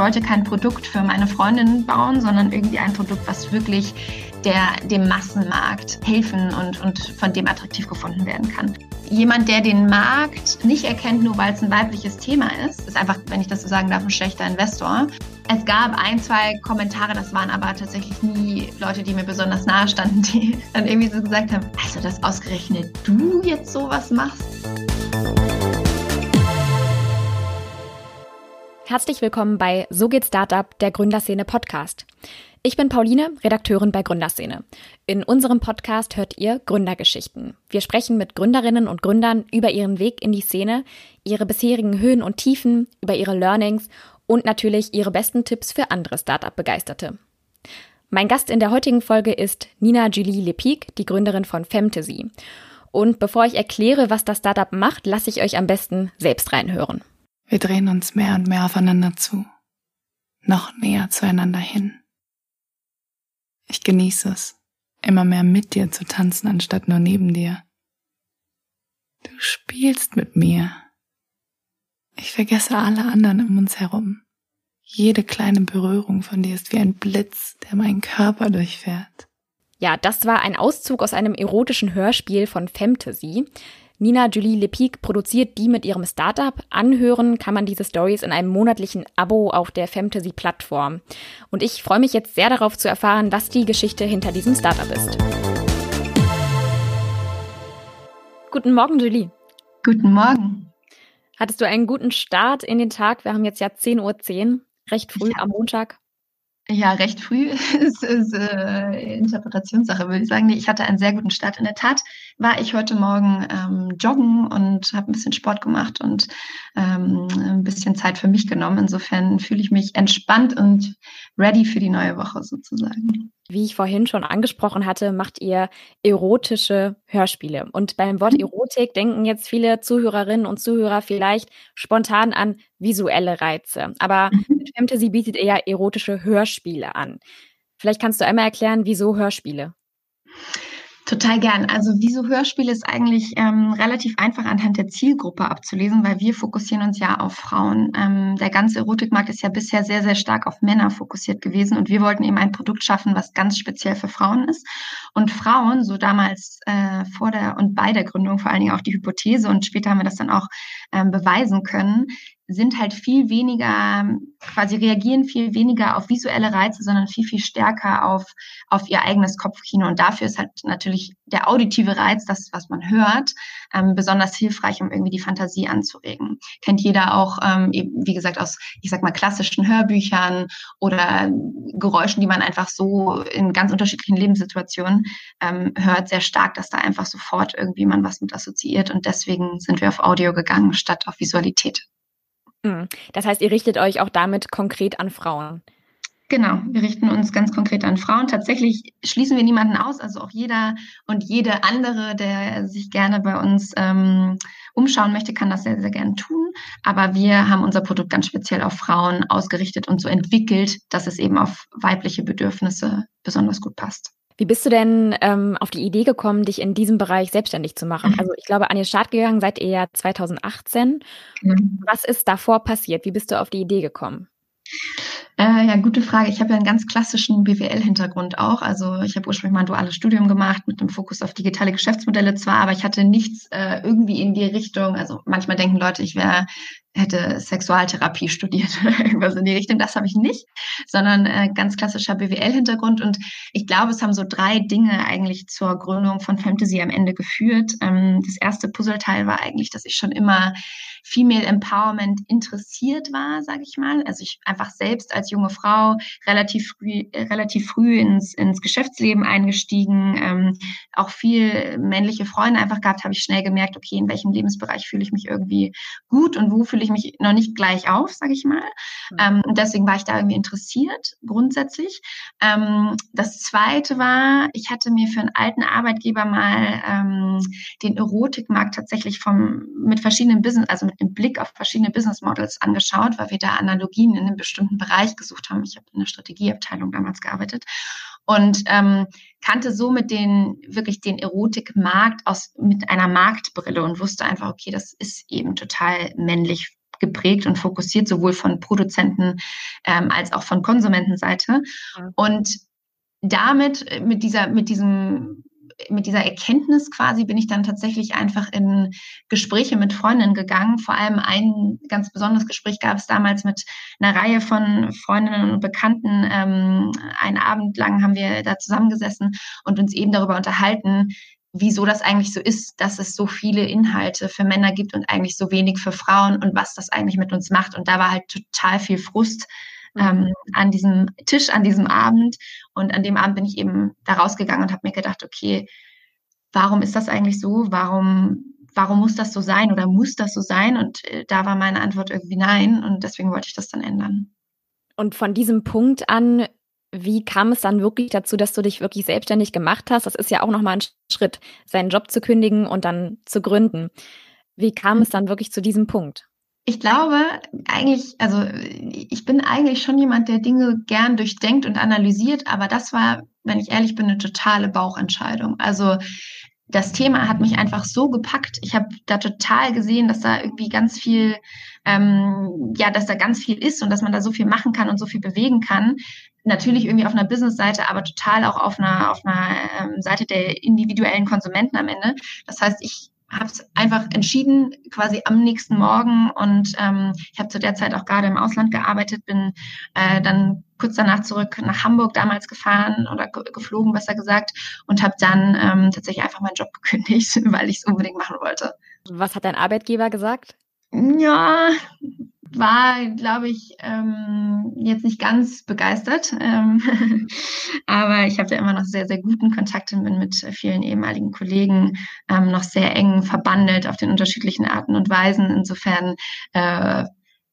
wollte kein Produkt für meine Freundin bauen, sondern irgendwie ein Produkt, was wirklich der, dem Massenmarkt helfen und, und von dem attraktiv gefunden werden kann. Jemand, der den Markt nicht erkennt, nur weil es ein weibliches Thema ist, ist einfach, wenn ich das so sagen darf, ein schlechter Investor. Es gab ein, zwei Kommentare, das waren aber tatsächlich nie Leute, die mir besonders nahe standen, die dann irgendwie so gesagt haben, also dass ausgerechnet du jetzt sowas machst. Herzlich willkommen bei So geht Startup, der Gründerszene Podcast. Ich bin Pauline, Redakteurin bei Gründerszene. In unserem Podcast hört ihr Gründergeschichten. Wir sprechen mit Gründerinnen und Gründern über ihren Weg in die Szene, ihre bisherigen Höhen und Tiefen, über ihre Learnings und natürlich ihre besten Tipps für andere Startup-Begeisterte. Mein Gast in der heutigen Folge ist Nina Julie Lepik, die Gründerin von Femtasy. Und bevor ich erkläre, was das Startup macht, lasse ich euch am besten selbst reinhören. Wir drehen uns mehr und mehr aufeinander zu, noch näher zueinander hin. Ich genieße es, immer mehr mit dir zu tanzen, anstatt nur neben dir. Du spielst mit mir. Ich vergesse alle anderen um uns herum. Jede kleine Berührung von dir ist wie ein Blitz, der meinen Körper durchfährt. Ja, das war ein Auszug aus einem erotischen Hörspiel von Fantasy. Nina Julie Lepik produziert die mit ihrem Startup. Anhören kann man diese Stories in einem monatlichen Abo auf der Fantasy-Plattform. Und ich freue mich jetzt sehr darauf zu erfahren, was die Geschichte hinter diesem Startup ist. Guten Morgen, Julie. Guten Morgen. Hattest du einen guten Start in den Tag? Wir haben jetzt ja 10.10 Uhr, recht früh ja. am Montag. Ja, recht früh ist, ist äh, Interpretationssache, würde ich sagen. Nee, ich hatte einen sehr guten Start. In der Tat war ich heute Morgen ähm, joggen und habe ein bisschen Sport gemacht und ähm, ein bisschen Zeit für mich genommen. Insofern fühle ich mich entspannt und ready für die neue Woche sozusagen. Wie ich vorhin schon angesprochen hatte, macht ihr erotische Hörspiele. Und beim Wort mhm. Erotik denken jetzt viele Zuhörerinnen und Zuhörer vielleicht spontan an visuelle Reize. Aber mhm. mit Fantasy bietet ihr ja erotische Hörspiele an. Vielleicht kannst du einmal erklären, wieso Hörspiele? Total gern. Also wieso Hörspiele ist eigentlich ähm, relativ einfach anhand der Zielgruppe abzulesen, weil wir fokussieren uns ja auf Frauen. Ähm, der ganze Erotikmarkt ist ja bisher sehr, sehr stark auf Männer fokussiert gewesen und wir wollten eben ein Produkt schaffen, was ganz speziell für Frauen ist. Und Frauen, so damals äh, vor der und bei der Gründung vor allen Dingen auch die Hypothese und später haben wir das dann auch ähm, beweisen können, sind halt viel weniger, quasi reagieren viel weniger auf visuelle Reize, sondern viel, viel stärker auf, auf ihr eigenes Kopfkino. Und dafür ist halt natürlich der auditive Reiz, das, was man hört, ähm, besonders hilfreich, um irgendwie die Fantasie anzuregen. Kennt jeder auch, ähm, eben, wie gesagt, aus, ich sag mal, klassischen Hörbüchern oder Geräuschen, die man einfach so in ganz unterschiedlichen Lebenssituationen ähm, hört, sehr stark, dass da einfach sofort irgendwie man was mit assoziiert. Und deswegen sind wir auf Audio gegangen, statt auf Visualität. Hm. Das heißt, ihr richtet euch auch damit konkret an Frauen. Genau, wir richten uns ganz konkret an Frauen. Tatsächlich schließen wir niemanden aus, also auch jeder und jede andere, der sich gerne bei uns ähm, umschauen möchte, kann das sehr, sehr gerne tun. Aber wir haben unser Produkt ganz speziell auf Frauen ausgerichtet und so entwickelt, dass es eben auf weibliche Bedürfnisse besonders gut passt. Wie bist du denn ähm, auf die Idee gekommen, dich in diesem Bereich selbstständig zu machen? Also ich glaube, an den Start gegangen seid ihr ja 2018. Mhm. Was ist davor passiert? Wie bist du auf die Idee gekommen? Äh, ja, gute Frage. Ich habe ja einen ganz klassischen BWL-Hintergrund auch. Also ich habe ursprünglich mal ein duales Studium gemacht mit dem Fokus auf digitale Geschäftsmodelle zwar, aber ich hatte nichts äh, irgendwie in die Richtung. Also manchmal denken Leute, ich wäre hätte Sexualtherapie studiert oder irgendwas in die Richtung. Das habe ich nicht, sondern äh, ganz klassischer BWL-Hintergrund. Und ich glaube, es haben so drei Dinge eigentlich zur Gründung von Fantasy am Ende geführt. Ähm, das erste Puzzleteil war eigentlich, dass ich schon immer Female Empowerment interessiert war, sage ich mal. Also ich einfach selbst als junge Frau relativ früh, äh, relativ früh ins, ins Geschäftsleben eingestiegen, ähm, auch viel männliche Freunde einfach gehabt, habe ich schnell gemerkt, okay, in welchem Lebensbereich fühle ich mich irgendwie gut und wo fühle ich mich noch nicht gleich auf, sage ich mal. Mhm. Ähm, und deswegen war ich da irgendwie interessiert, grundsätzlich. Ähm, das zweite war, ich hatte mir für einen alten Arbeitgeber mal ähm, den Erotikmarkt tatsächlich vom, mit verschiedenen Business, also mit dem Blick auf verschiedene Business Models angeschaut, weil wir da Analogien in einem bestimmten Bereich gesucht haben. Ich habe in der Strategieabteilung damals gearbeitet und ähm, kannte somit den wirklich den Erotikmarkt aus mit einer Marktbrille und wusste einfach, okay, das ist eben total männlich geprägt und fokussiert, sowohl von Produzenten ähm, als auch von Konsumentenseite. Ja. Und damit, äh, mit dieser, mit diesem mit dieser Erkenntnis quasi bin ich dann tatsächlich einfach in Gespräche mit Freundinnen gegangen. Vor allem ein ganz besonderes Gespräch gab es damals mit einer Reihe von Freundinnen und Bekannten. Ähm, einen Abend lang haben wir da zusammengesessen und uns eben darüber unterhalten, wieso das eigentlich so ist, dass es so viele Inhalte für Männer gibt und eigentlich so wenig für Frauen und was das eigentlich mit uns macht. Und da war halt total viel Frust ähm, mhm. an diesem Tisch, an diesem Abend. Und an dem Abend bin ich eben da rausgegangen und habe mir gedacht, okay, warum ist das eigentlich so? Warum, warum muss das so sein oder muss das so sein? Und äh, da war meine Antwort irgendwie nein. Und deswegen wollte ich das dann ändern. Und von diesem Punkt an, wie kam es dann wirklich dazu, dass du dich wirklich selbstständig gemacht hast? Das ist ja auch nochmal ein Schritt, seinen Job zu kündigen und dann zu gründen. Wie kam es dann wirklich zu diesem Punkt? Ich glaube eigentlich, also ich bin eigentlich schon jemand, der Dinge gern durchdenkt und analysiert, aber das war, wenn ich ehrlich bin, eine totale Bauchentscheidung. Also das Thema hat mich einfach so gepackt. Ich habe da total gesehen, dass da irgendwie ganz viel, ähm, ja, dass da ganz viel ist und dass man da so viel machen kann und so viel bewegen kann. Natürlich irgendwie auf einer Business-Seite, aber total auch auf einer, auf einer ähm, Seite der individuellen Konsumenten am Ende. Das heißt, ich habe es einfach entschieden, quasi am nächsten Morgen. Und ähm, ich habe zu der Zeit auch gerade im Ausland gearbeitet, bin äh, dann kurz danach zurück nach Hamburg damals gefahren oder geflogen, besser gesagt, und habe dann ähm, tatsächlich einfach meinen Job gekündigt, weil ich es unbedingt machen wollte. Was hat dein Arbeitgeber gesagt? Ja, war, glaube ich, ähm, jetzt nicht ganz begeistert. Ähm, aber ich habe da immer noch sehr, sehr guten Kontakt und bin mit vielen ehemaligen Kollegen ähm, noch sehr eng verbandelt auf den unterschiedlichen Arten und Weisen. Insofern äh,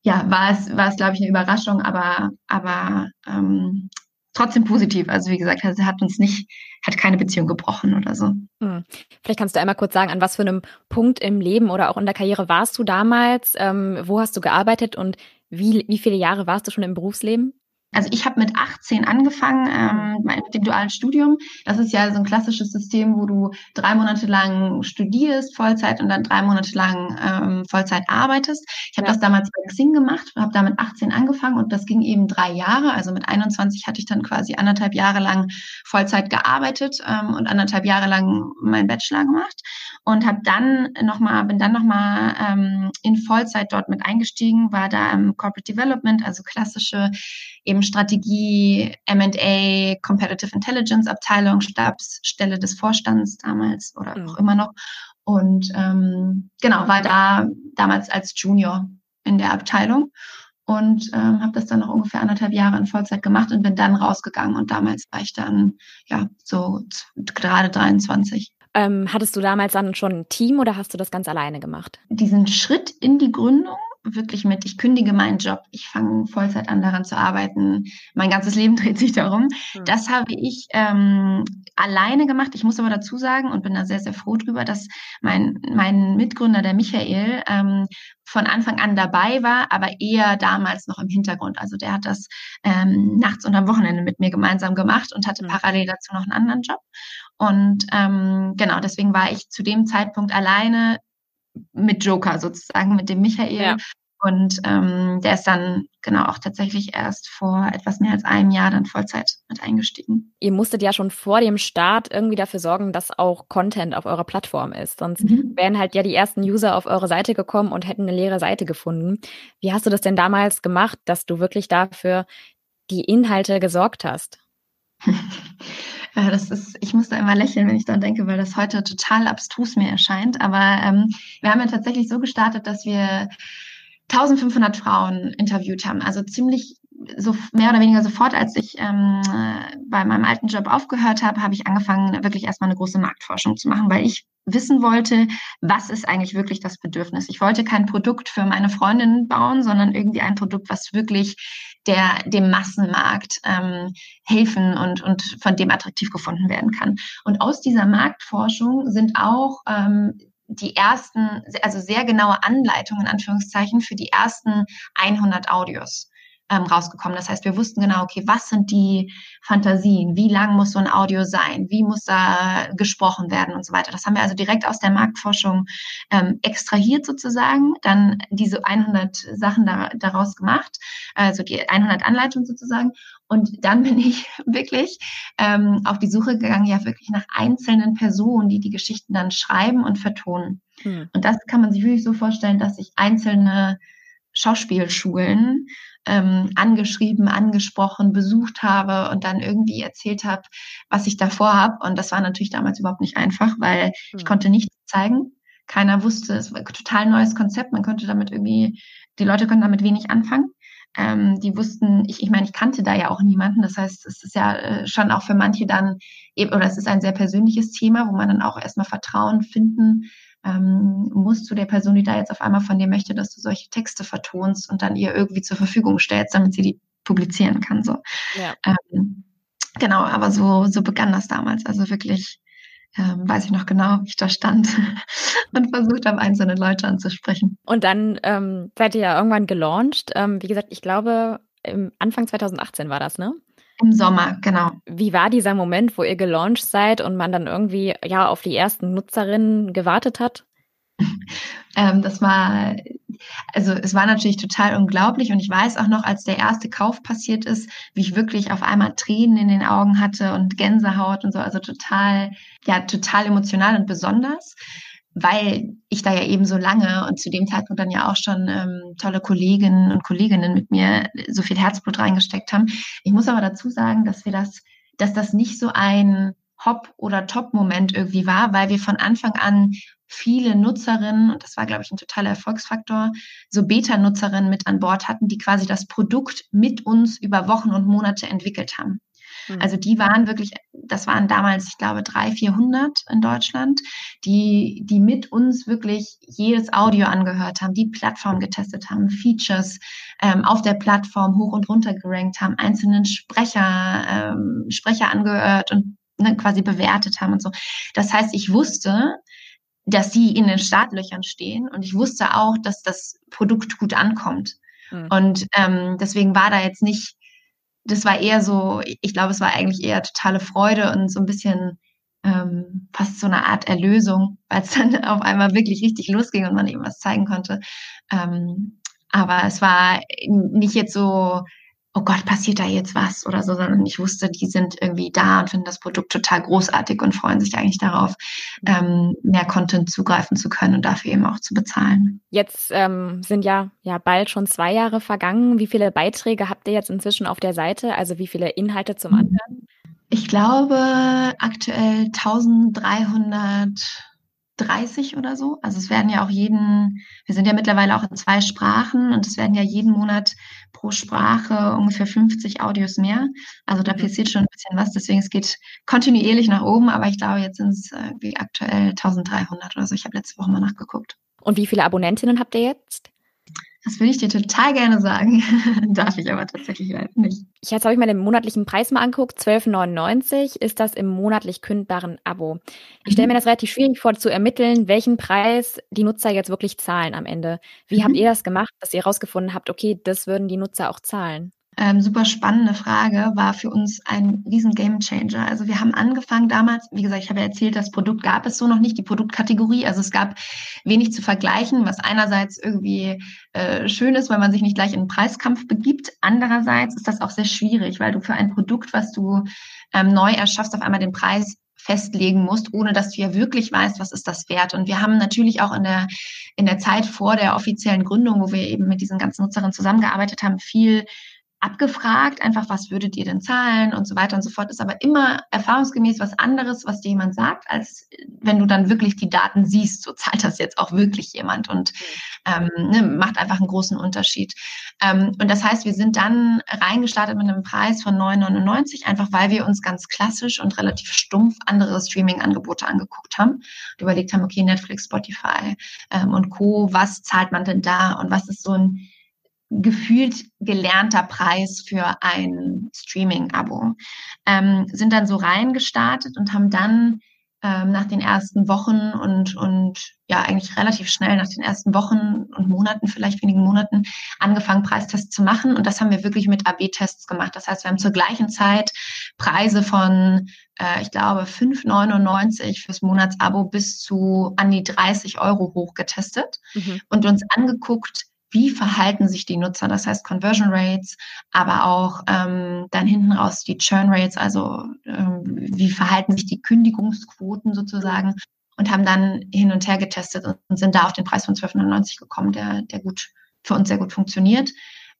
ja, war es, war es, glaube ich, eine Überraschung, aber, aber ähm, trotzdem positiv. Also wie gesagt, er hat uns nicht, hat keine Beziehung gebrochen oder so. Hm. Vielleicht kannst du einmal kurz sagen, an was für einem Punkt im Leben oder auch in der Karriere warst du damals? Ähm, wo hast du gearbeitet und wie, wie viele Jahre warst du schon im Berufsleben? Also ich habe mit 18 angefangen ähm, mit dem dualen Studium. Das ist ja so ein klassisches System, wo du drei Monate lang studierst, Vollzeit und dann drei Monate lang ähm, Vollzeit arbeitest. Ich habe ja. das damals bei Xing gemacht, habe da mit 18 angefangen und das ging eben drei Jahre. Also mit 21 hatte ich dann quasi anderthalb Jahre lang Vollzeit gearbeitet ähm, und anderthalb Jahre lang meinen Bachelor gemacht und habe dann noch mal, bin dann nochmal ähm, in Vollzeit dort mit eingestiegen, war da im Corporate Development, also klassische eben Strategie, M&A, Competitive Intelligence Abteilung, Stabsstelle des Vorstands damals oder mhm. auch immer noch. Und ähm, genau, war da damals als Junior in der Abteilung und ähm, habe das dann noch ungefähr anderthalb Jahre in Vollzeit gemacht und bin dann rausgegangen. Und damals war ich dann ja so gerade 23. Ähm, hattest du damals dann schon ein Team oder hast du das ganz alleine gemacht? Diesen Schritt in die Gründung wirklich mit, ich kündige meinen Job, ich fange Vollzeit an daran zu arbeiten, mein ganzes Leben dreht sich darum. Mhm. Das habe ich ähm, alleine gemacht. Ich muss aber dazu sagen und bin da sehr, sehr froh drüber, dass mein, mein Mitgründer, der Michael, ähm, von Anfang an dabei war, aber eher damals noch im Hintergrund. Also der hat das ähm, nachts und am Wochenende mit mir gemeinsam gemacht und hatte mhm. parallel dazu noch einen anderen Job. Und ähm, genau, deswegen war ich zu dem Zeitpunkt alleine mit Joker sozusagen, mit dem Michael. Ja. Und ähm, der ist dann genau auch tatsächlich erst vor etwas mehr als einem Jahr dann Vollzeit mit eingestiegen. Ihr musstet ja schon vor dem Start irgendwie dafür sorgen, dass auch Content auf eurer Plattform ist. Sonst mhm. wären halt ja die ersten User auf eure Seite gekommen und hätten eine leere Seite gefunden. Wie hast du das denn damals gemacht, dass du wirklich dafür die Inhalte gesorgt hast? Ja, das ist, ich muss da immer lächeln, wenn ich daran denke, weil das heute total abstrus mir erscheint. Aber ähm, wir haben ja tatsächlich so gestartet, dass wir 1500 Frauen interviewt haben. Also ziemlich so mehr oder weniger sofort, als ich ähm, bei meinem alten Job aufgehört habe, habe ich angefangen, wirklich erstmal eine große Marktforschung zu machen, weil ich wissen wollte, was ist eigentlich wirklich das Bedürfnis. Ich wollte kein Produkt für meine Freundin bauen, sondern irgendwie ein Produkt, was wirklich der dem Massenmarkt ähm, helfen und, und von dem attraktiv gefunden werden kann. Und aus dieser Marktforschung sind auch ähm, die ersten, also sehr genaue Anleitungen in Anführungszeichen für die ersten 100 Audios ähm, rausgekommen. Das heißt, wir wussten genau, okay, was sind die Fantasien? Wie lang muss so ein Audio sein? Wie muss da gesprochen werden und so weiter? Das haben wir also direkt aus der Marktforschung ähm, extrahiert sozusagen, dann diese 100 Sachen da, daraus gemacht, also die 100 Anleitungen sozusagen. Und dann bin ich wirklich ähm, auf die Suche gegangen, ja wirklich nach einzelnen Personen, die die Geschichten dann schreiben und vertonen. Hm. Und das kann man sich wirklich so vorstellen, dass ich einzelne Schauspielschulen ähm, angeschrieben, angesprochen, besucht habe und dann irgendwie erzählt habe, was ich davor habe. Und das war natürlich damals überhaupt nicht einfach, weil ich hm. konnte nichts zeigen. Keiner wusste, es war ein total neues Konzept. Man konnte damit irgendwie, die Leute konnten damit wenig anfangen. Ähm, die wussten, ich, ich meine, ich kannte da ja auch niemanden. Das heißt, es ist ja äh, schon auch für manche dann, oder es ist ein sehr persönliches Thema, wo man dann auch erstmal Vertrauen finden ähm, muss zu der Person, die da jetzt auf einmal von dir möchte, dass du solche Texte vertonst und dann ihr irgendwie zur Verfügung stellst, damit sie die publizieren kann. So. Ja. Ähm, genau, aber so, so begann das damals. Also wirklich, ähm, weiß ich noch genau, wie ich da stand und versucht habe, einzelne Leute anzusprechen. Und dann ähm, seid ihr ja irgendwann gelauncht. Ähm, wie gesagt, ich glaube, Anfang 2018 war das, ne? Im Sommer, genau. Wie war dieser Moment, wo ihr gelauncht seid und man dann irgendwie ja auf die ersten Nutzerinnen gewartet hat? Ähm, das war, also es war natürlich total unglaublich und ich weiß auch noch, als der erste Kauf passiert ist, wie ich wirklich auf einmal Tränen in den Augen hatte und Gänsehaut und so, also total, ja, total emotional und besonders weil ich da ja eben so lange und zu dem Zeitpunkt dann ja auch schon ähm, tolle Kolleginnen und Kolleginnen mit mir so viel Herzblut reingesteckt haben. Ich muss aber dazu sagen, dass wir das, dass das nicht so ein Hop- oder Top-Moment irgendwie war, weil wir von Anfang an viele Nutzerinnen, und das war, glaube ich, ein totaler Erfolgsfaktor, so Beta-Nutzerinnen mit an Bord hatten, die quasi das Produkt mit uns über Wochen und Monate entwickelt haben. Mhm. Also die waren wirklich, das waren damals, ich glaube, drei, 400 in Deutschland, die, die mit uns wirklich jedes Audio angehört haben, die Plattform getestet haben, Features ähm, auf der Plattform hoch und runter gerankt haben, einzelnen Sprecher, ähm, Sprecher angehört und ne, quasi bewertet haben und so. Das heißt, ich wusste, dass sie in den Startlöchern stehen und ich wusste auch, dass das Produkt gut ankommt. Mhm. Und ähm, deswegen war da jetzt nicht das war eher so, ich glaube, es war eigentlich eher totale Freude und so ein bisschen ähm, fast so eine Art Erlösung, weil es dann auf einmal wirklich richtig losging und man eben was zeigen konnte. Ähm, aber es war nicht jetzt so, oh Gott, passiert da jetzt was oder so, sondern ich wusste, die sind irgendwie da und finden das Produkt total großartig und freuen sich eigentlich darauf, ähm, mehr Content zugreifen zu können und dafür eben auch zu bezahlen. Jetzt ähm, sind ja, ja bald schon zwei Jahre vergangen. Wie viele Beiträge habt ihr jetzt inzwischen auf der Seite? Also wie viele Inhalte zum mhm. Anhören? Ich glaube aktuell 1300 30 oder so. Also es werden ja auch jeden, wir sind ja mittlerweile auch in zwei Sprachen und es werden ja jeden Monat pro Sprache ungefähr 50 Audios mehr. Also da mhm. passiert schon ein bisschen was. Deswegen es geht kontinuierlich nach oben, aber ich glaube, jetzt sind es äh, aktuell 1300 oder so. Ich habe letzte Woche mal nachgeguckt. Und wie viele Abonnentinnen habt ihr jetzt? Das würde ich dir total gerne sagen. Darf ich aber tatsächlich leider nicht. Ich jetzt habe ich mir den monatlichen Preis mal angeguckt. 12,99 ist das im monatlich kündbaren Abo. Ich stelle mhm. mir das relativ schwierig vor zu ermitteln, welchen Preis die Nutzer jetzt wirklich zahlen am Ende. Wie mhm. habt ihr das gemacht, dass ihr herausgefunden habt, okay, das würden die Nutzer auch zahlen? Ähm, super spannende Frage, war für uns ein riesen Game Changer. Also wir haben angefangen damals, wie gesagt, ich habe ja erzählt, das Produkt gab es so noch nicht, die Produktkategorie. Also es gab wenig zu vergleichen, was einerseits irgendwie äh, schön ist, weil man sich nicht gleich in einen Preiskampf begibt. Andererseits ist das auch sehr schwierig, weil du für ein Produkt, was du ähm, neu erschaffst, auf einmal den Preis festlegen musst, ohne dass du ja wirklich weißt, was ist das wert. Und wir haben natürlich auch in der, in der Zeit vor der offiziellen Gründung, wo wir eben mit diesen ganzen Nutzerinnen zusammengearbeitet haben, viel abgefragt, einfach was würdet ihr denn zahlen und so weiter und so fort, ist aber immer erfahrungsgemäß was anderes, was dir jemand sagt, als wenn du dann wirklich die Daten siehst, so zahlt das jetzt auch wirklich jemand und ähm, ne, macht einfach einen großen Unterschied. Ähm, und das heißt, wir sind dann reingestartet mit einem Preis von 9,99, einfach weil wir uns ganz klassisch und relativ stumpf andere Streaming-Angebote angeguckt haben und überlegt haben, okay, Netflix, Spotify ähm, und Co., was zahlt man denn da und was ist so ein gefühlt gelernter Preis für ein Streaming-Abo. Ähm, sind dann so reingestartet und haben dann ähm, nach den ersten Wochen und, und ja, eigentlich relativ schnell nach den ersten Wochen und Monaten, vielleicht wenigen Monaten, angefangen, Preistests zu machen. Und das haben wir wirklich mit AB-Tests gemacht. Das heißt, wir haben zur gleichen Zeit Preise von, äh, ich glaube, 5,99 fürs Monatsabo bis zu an die 30 Euro hochgetestet mhm. und uns angeguckt, wie verhalten sich die Nutzer, das heißt Conversion Rates, aber auch ähm, dann hinten raus die Churn Rates, also ähm, wie verhalten sich die Kündigungsquoten sozusagen und haben dann hin und her getestet und sind da auf den Preis von 12,99 gekommen, der, der gut für uns sehr gut funktioniert.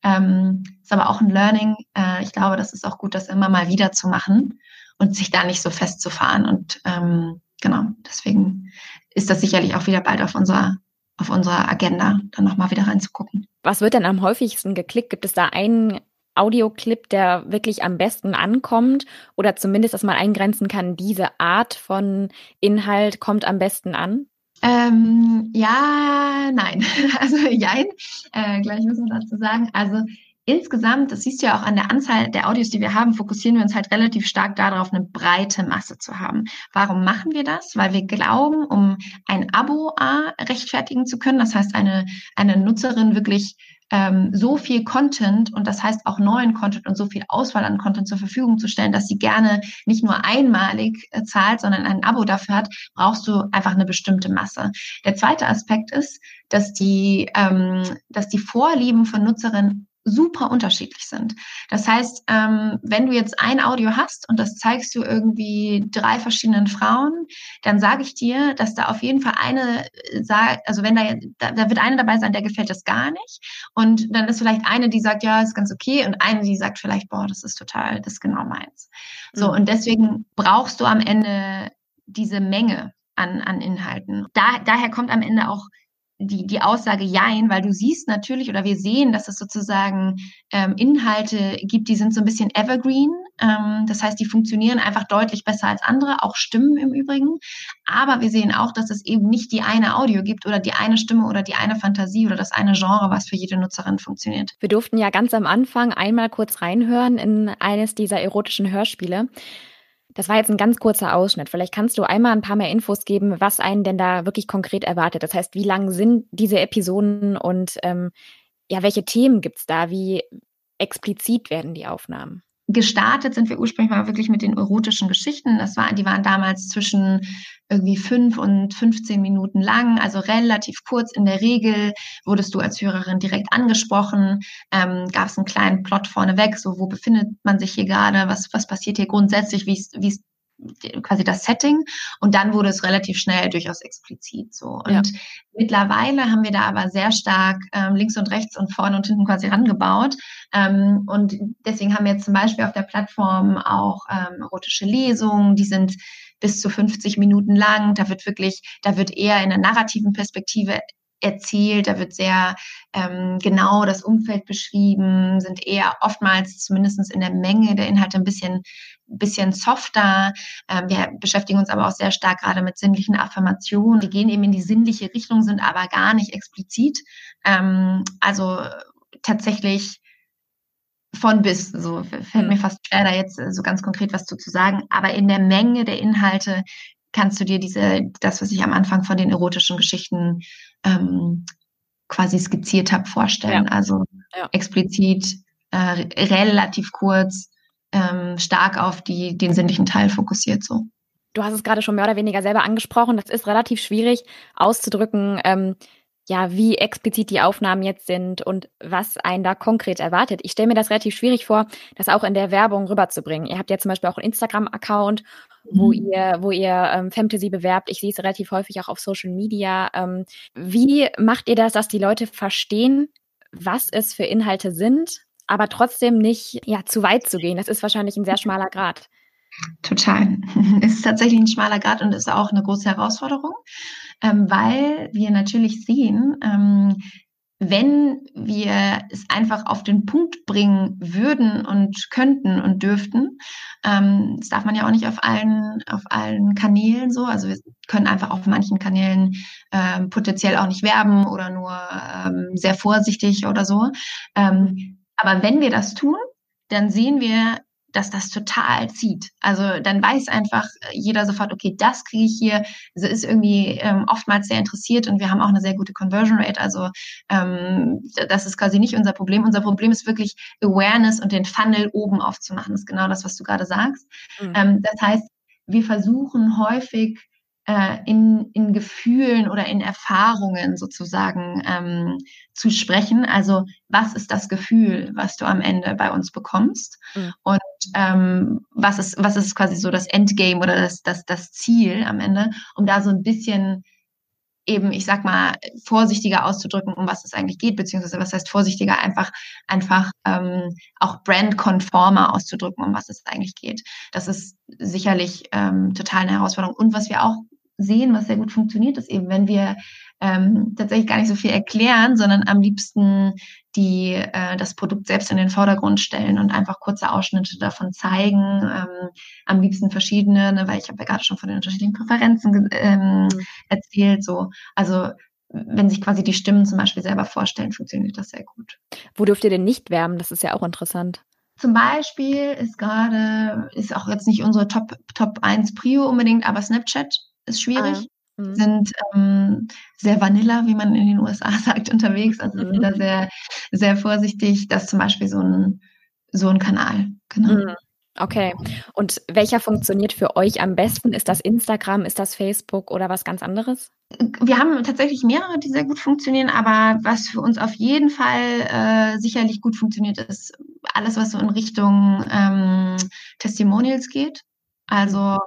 Ähm, ist aber auch ein Learning. Äh, ich glaube, das ist auch gut, das immer mal wieder zu machen und sich da nicht so festzufahren. Und ähm, genau, deswegen ist das sicherlich auch wieder bald auf unserer auf unserer Agenda, dann nochmal wieder reinzugucken. Was wird denn am häufigsten geklickt? Gibt es da einen Audioclip, der wirklich am besten ankommt oder zumindest, dass man eingrenzen kann, diese Art von Inhalt kommt am besten an? Ähm, ja, nein. Also jein. Äh, gleich müssen wir dazu sagen. Also insgesamt, das siehst du ja auch an der Anzahl der Audios, die wir haben, fokussieren wir uns halt relativ stark darauf, eine breite Masse zu haben. Warum machen wir das? Weil wir glauben, um ein Abo A rechtfertigen zu können, das heißt eine, eine Nutzerin wirklich ähm, so viel Content und das heißt auch neuen Content und so viel Auswahl an Content zur Verfügung zu stellen, dass sie gerne nicht nur einmalig äh, zahlt, sondern ein Abo dafür hat, brauchst du einfach eine bestimmte Masse. Der zweite Aspekt ist, dass die, ähm, dass die Vorlieben von Nutzerinnen super unterschiedlich sind. Das heißt, ähm, wenn du jetzt ein Audio hast und das zeigst du irgendwie drei verschiedenen Frauen, dann sage ich dir, dass da auf jeden Fall eine äh, sagt, also wenn da, da, da wird eine dabei sein, der gefällt das gar nicht. Und dann ist vielleicht eine, die sagt, ja, ist ganz okay, und eine, die sagt vielleicht, boah, das ist total, das ist genau meins. So, mhm. und deswegen brauchst du am Ende diese Menge an, an Inhalten. Da, daher kommt am Ende auch die, die Aussage Jein, weil du siehst natürlich oder wir sehen, dass es sozusagen ähm, Inhalte gibt, die sind so ein bisschen evergreen. Ähm, das heißt, die funktionieren einfach deutlich besser als andere, auch Stimmen im Übrigen. Aber wir sehen auch, dass es eben nicht die eine Audio gibt oder die eine Stimme oder die eine Fantasie oder das eine Genre, was für jede Nutzerin funktioniert. Wir durften ja ganz am Anfang einmal kurz reinhören in eines dieser erotischen Hörspiele. Das war jetzt ein ganz kurzer Ausschnitt. Vielleicht kannst du einmal ein paar mehr Infos geben, was einen denn da wirklich konkret erwartet. Das heißt, wie lang sind diese Episoden und ähm, ja, welche Themen gibt es da? Wie explizit werden die Aufnahmen? Gestartet sind wir ursprünglich mal wirklich mit den erotischen Geschichten. Das war, die waren damals zwischen irgendwie fünf und 15 Minuten lang, also relativ kurz. In der Regel wurdest du als Hörerin direkt angesprochen, ähm, gab es einen kleinen Plot vorneweg, so wo befindet man sich hier gerade, was, was passiert hier grundsätzlich, wie ist, quasi das Setting und dann wurde es relativ schnell durchaus explizit so. Und ja. mittlerweile haben wir da aber sehr stark ähm, links und rechts und vorne und hinten quasi rangebaut. Ähm, und deswegen haben wir jetzt zum Beispiel auf der Plattform auch ähm, erotische Lesungen, die sind bis zu 50 Minuten lang. Da wird wirklich, da wird eher in einer narrativen Perspektive erzählt, da wird sehr ähm, genau das Umfeld beschrieben, sind eher oftmals zumindest in der Menge der Inhalte ein bisschen, bisschen softer. Ähm, wir beschäftigen uns aber auch sehr stark gerade mit sinnlichen Affirmationen. Die gehen eben in die sinnliche Richtung, sind aber gar nicht explizit. Ähm, also tatsächlich von bis, so fällt mir mhm. fast schwer, da jetzt so ganz konkret was zu, zu sagen, aber in der Menge der Inhalte kannst du dir diese, das, was ich am Anfang von den erotischen Geschichten ähm, quasi skizziert habe, vorstellen. Ja. Also ja. explizit, äh, relativ kurz, ähm, stark auf die, den sinnlichen Teil fokussiert so. Du hast es gerade schon mehr oder weniger selber angesprochen. Das ist relativ schwierig auszudrücken, ähm, ja, wie explizit die Aufnahmen jetzt sind und was einen da konkret erwartet. Ich stelle mir das relativ schwierig vor, das auch in der Werbung rüberzubringen. Ihr habt ja zum Beispiel auch einen Instagram-Account, wo mhm. ihr, wo ihr ähm, Fantasy bewerbt. Ich sehe es relativ häufig auch auf Social Media. Ähm, wie macht ihr das, dass die Leute verstehen, was es für Inhalte sind, aber trotzdem nicht ja, zu weit zu gehen? Das ist wahrscheinlich ein sehr schmaler Grad. Total. Es ist tatsächlich ein schmaler Grad und ist auch eine große Herausforderung ähm, weil wir natürlich sehen, ähm, wenn wir es einfach auf den Punkt bringen würden und könnten und dürften, ähm, das darf man ja auch nicht auf allen, auf allen Kanälen so. Also wir können einfach auf manchen Kanälen ähm, potenziell auch nicht werben oder nur ähm, sehr vorsichtig oder so. Ähm, aber wenn wir das tun, dann sehen wir dass das total zieht. Also dann weiß einfach jeder sofort, okay, das kriege ich hier. Also ist irgendwie ähm, oftmals sehr interessiert und wir haben auch eine sehr gute Conversion Rate. Also ähm, das ist quasi nicht unser Problem. Unser Problem ist wirklich Awareness und den Funnel oben aufzumachen. Das ist genau das, was du gerade sagst. Mhm. Ähm, das heißt, wir versuchen häufig äh, in, in Gefühlen oder in Erfahrungen sozusagen ähm, zu sprechen. Also was ist das Gefühl, was du am Ende bei uns bekommst? Mhm. Und ähm, was ist, was ist quasi so das Endgame oder das, das, das Ziel am Ende, um da so ein bisschen eben, ich sag mal, vorsichtiger auszudrücken, um was es eigentlich geht, beziehungsweise was heißt vorsichtiger, einfach, einfach ähm, auch brandkonformer auszudrücken, um was es eigentlich geht. Das ist sicherlich ähm, total eine Herausforderung. Und was wir auch sehen, was sehr gut funktioniert, ist eben, wenn wir ähm, tatsächlich gar nicht so viel erklären, sondern am liebsten die äh, das Produkt selbst in den Vordergrund stellen und einfach kurze Ausschnitte davon zeigen, ähm, am liebsten verschiedene, ne, weil ich habe ja gerade schon von den unterschiedlichen Präferenzen ähm, mhm. erzählt. So, also wenn sich quasi die Stimmen zum Beispiel selber vorstellen, funktioniert das sehr gut. Wo dürft ihr denn nicht werben? Das ist ja auch interessant. Zum Beispiel ist gerade, ist auch jetzt nicht unsere Top, Top 1 Prio unbedingt, aber Snapchat ist schwierig. Ah, mhm. sind ähm, sehr vanilla, wie man in den USA sagt, unterwegs. Also sind da sehr, sehr vorsichtig. Das ist zum Beispiel so ein, so ein Kanal. Genau. Mhm. Okay. Und welcher funktioniert für euch am besten? Ist das Instagram, ist das Facebook oder was ganz anderes? Wir haben tatsächlich mehrere, die sehr gut funktionieren, aber was für uns auf jeden Fall äh, sicherlich gut funktioniert, ist alles, was so in Richtung ähm, Testimonials geht. Also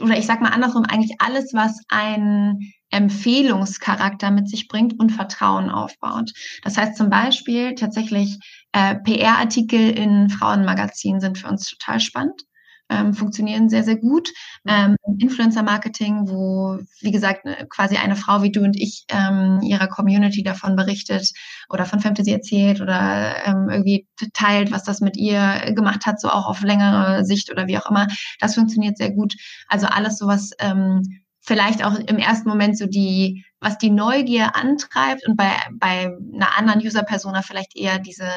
oder ich sage mal andersrum, eigentlich alles, was ein Empfehlungscharakter mit sich bringt und Vertrauen aufbaut. Das heißt zum Beispiel tatsächlich äh, PR-Artikel in Frauenmagazinen sind für uns total spannend ähm, funktionieren sehr, sehr gut. Ähm, Influencer-Marketing, wo, wie gesagt, ne, quasi eine Frau wie du und ich ähm, ihrer Community davon berichtet oder von Fantasy erzählt oder ähm, irgendwie teilt, was das mit ihr gemacht hat, so auch auf längere Sicht oder wie auch immer. Das funktioniert sehr gut. Also alles sowas, ähm, vielleicht auch im ersten Moment so die, was die Neugier antreibt und bei, bei einer anderen User-Persona vielleicht eher diese,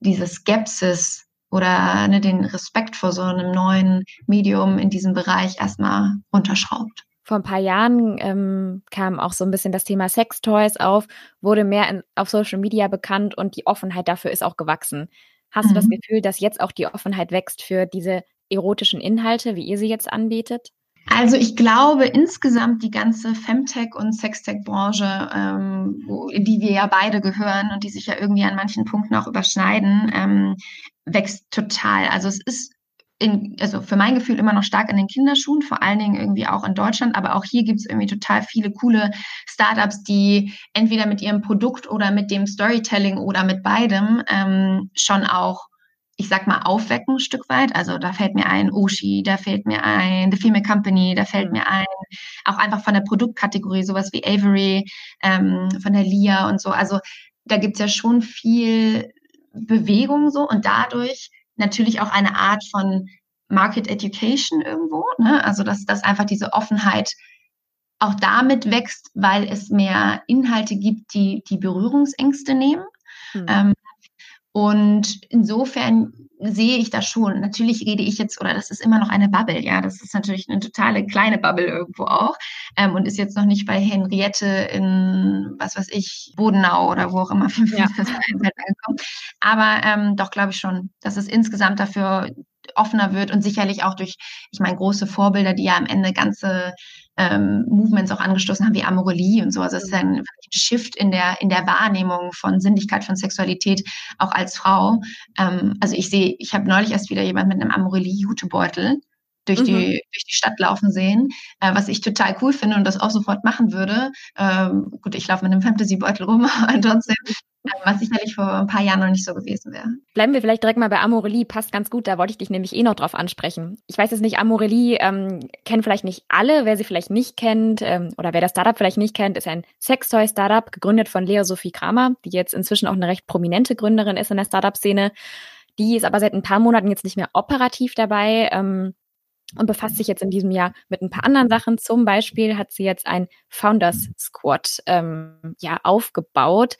diese Skepsis oder ne, den Respekt vor so einem neuen Medium in diesem Bereich erstmal unterschraubt. Vor ein paar Jahren ähm, kam auch so ein bisschen das Thema Sextoys auf, wurde mehr in, auf Social Media bekannt und die Offenheit dafür ist auch gewachsen. Hast mhm. du das mhm. Gefühl, dass jetzt auch die Offenheit wächst für diese erotischen Inhalte, wie ihr sie jetzt anbietet? Also ich glaube insgesamt die ganze Femtech- und Sextech-Branche, ähm, in die wir ja beide gehören und die sich ja irgendwie an manchen Punkten auch überschneiden, ähm, wächst total. Also es ist in, also für mein Gefühl immer noch stark in den Kinderschuhen, vor allen Dingen irgendwie auch in Deutschland, aber auch hier gibt es irgendwie total viele coole Startups, die entweder mit ihrem Produkt oder mit dem Storytelling oder mit beidem ähm, schon auch ich sag mal, aufwecken ein Stück weit. Also da fällt mir ein Oshi, da fällt mir ein The Female Company, da fällt mir ein, auch einfach von der Produktkategorie, sowas wie Avery, ähm, von der Lia und so. Also da gibt's ja schon viel Bewegung so und dadurch natürlich auch eine Art von Market Education irgendwo. Ne? Also dass, dass einfach diese Offenheit auch damit wächst, weil es mehr Inhalte gibt, die die Berührungsängste nehmen. Mhm. Ähm, und insofern sehe ich das schon. Natürlich rede ich jetzt, oder das ist immer noch eine Bubble, ja. Das ist natürlich eine totale kleine Bubble irgendwo auch. Ähm, und ist jetzt noch nicht bei Henriette in, was weiß ich, Bodenau oder wo auch immer ja. angekommen. Aber ähm, doch glaube ich schon, dass es insgesamt dafür offener wird und sicherlich auch durch, ich meine, große Vorbilder, die ja am Ende ganze ähm, Movements auch angestoßen haben, wie Amorelie und so. Also es ist ein Shift in der, in der Wahrnehmung von Sinnlichkeit, von Sexualität, auch als Frau. Ähm, also ich sehe, ich habe neulich erst wieder jemand mit einem Amorelie-Jutebeutel durch die, mhm. durch die Stadt laufen sehen, äh, was ich total cool finde und das auch sofort machen würde. Ähm, gut, ich laufe mit einem Fantasy-Beutel rum, aber trotzdem was sicherlich vor ein paar Jahren noch nicht so gewesen wäre. Bleiben wir vielleicht direkt mal bei Amorelie, passt ganz gut, da wollte ich dich nämlich eh noch drauf ansprechen. Ich weiß jetzt nicht, Amorelie ähm, kennen vielleicht nicht alle, wer sie vielleicht nicht kennt ähm, oder wer das Startup vielleicht nicht kennt, ist ein Sextoy-Startup, gegründet von Lea Sophie Kramer, die jetzt inzwischen auch eine recht prominente Gründerin ist in der Startup-Szene. Die ist aber seit ein paar Monaten jetzt nicht mehr operativ dabei. Ähm, und befasst sich jetzt in diesem Jahr mit ein paar anderen Sachen. Zum Beispiel hat sie jetzt ein Founders Squad ähm, ja aufgebaut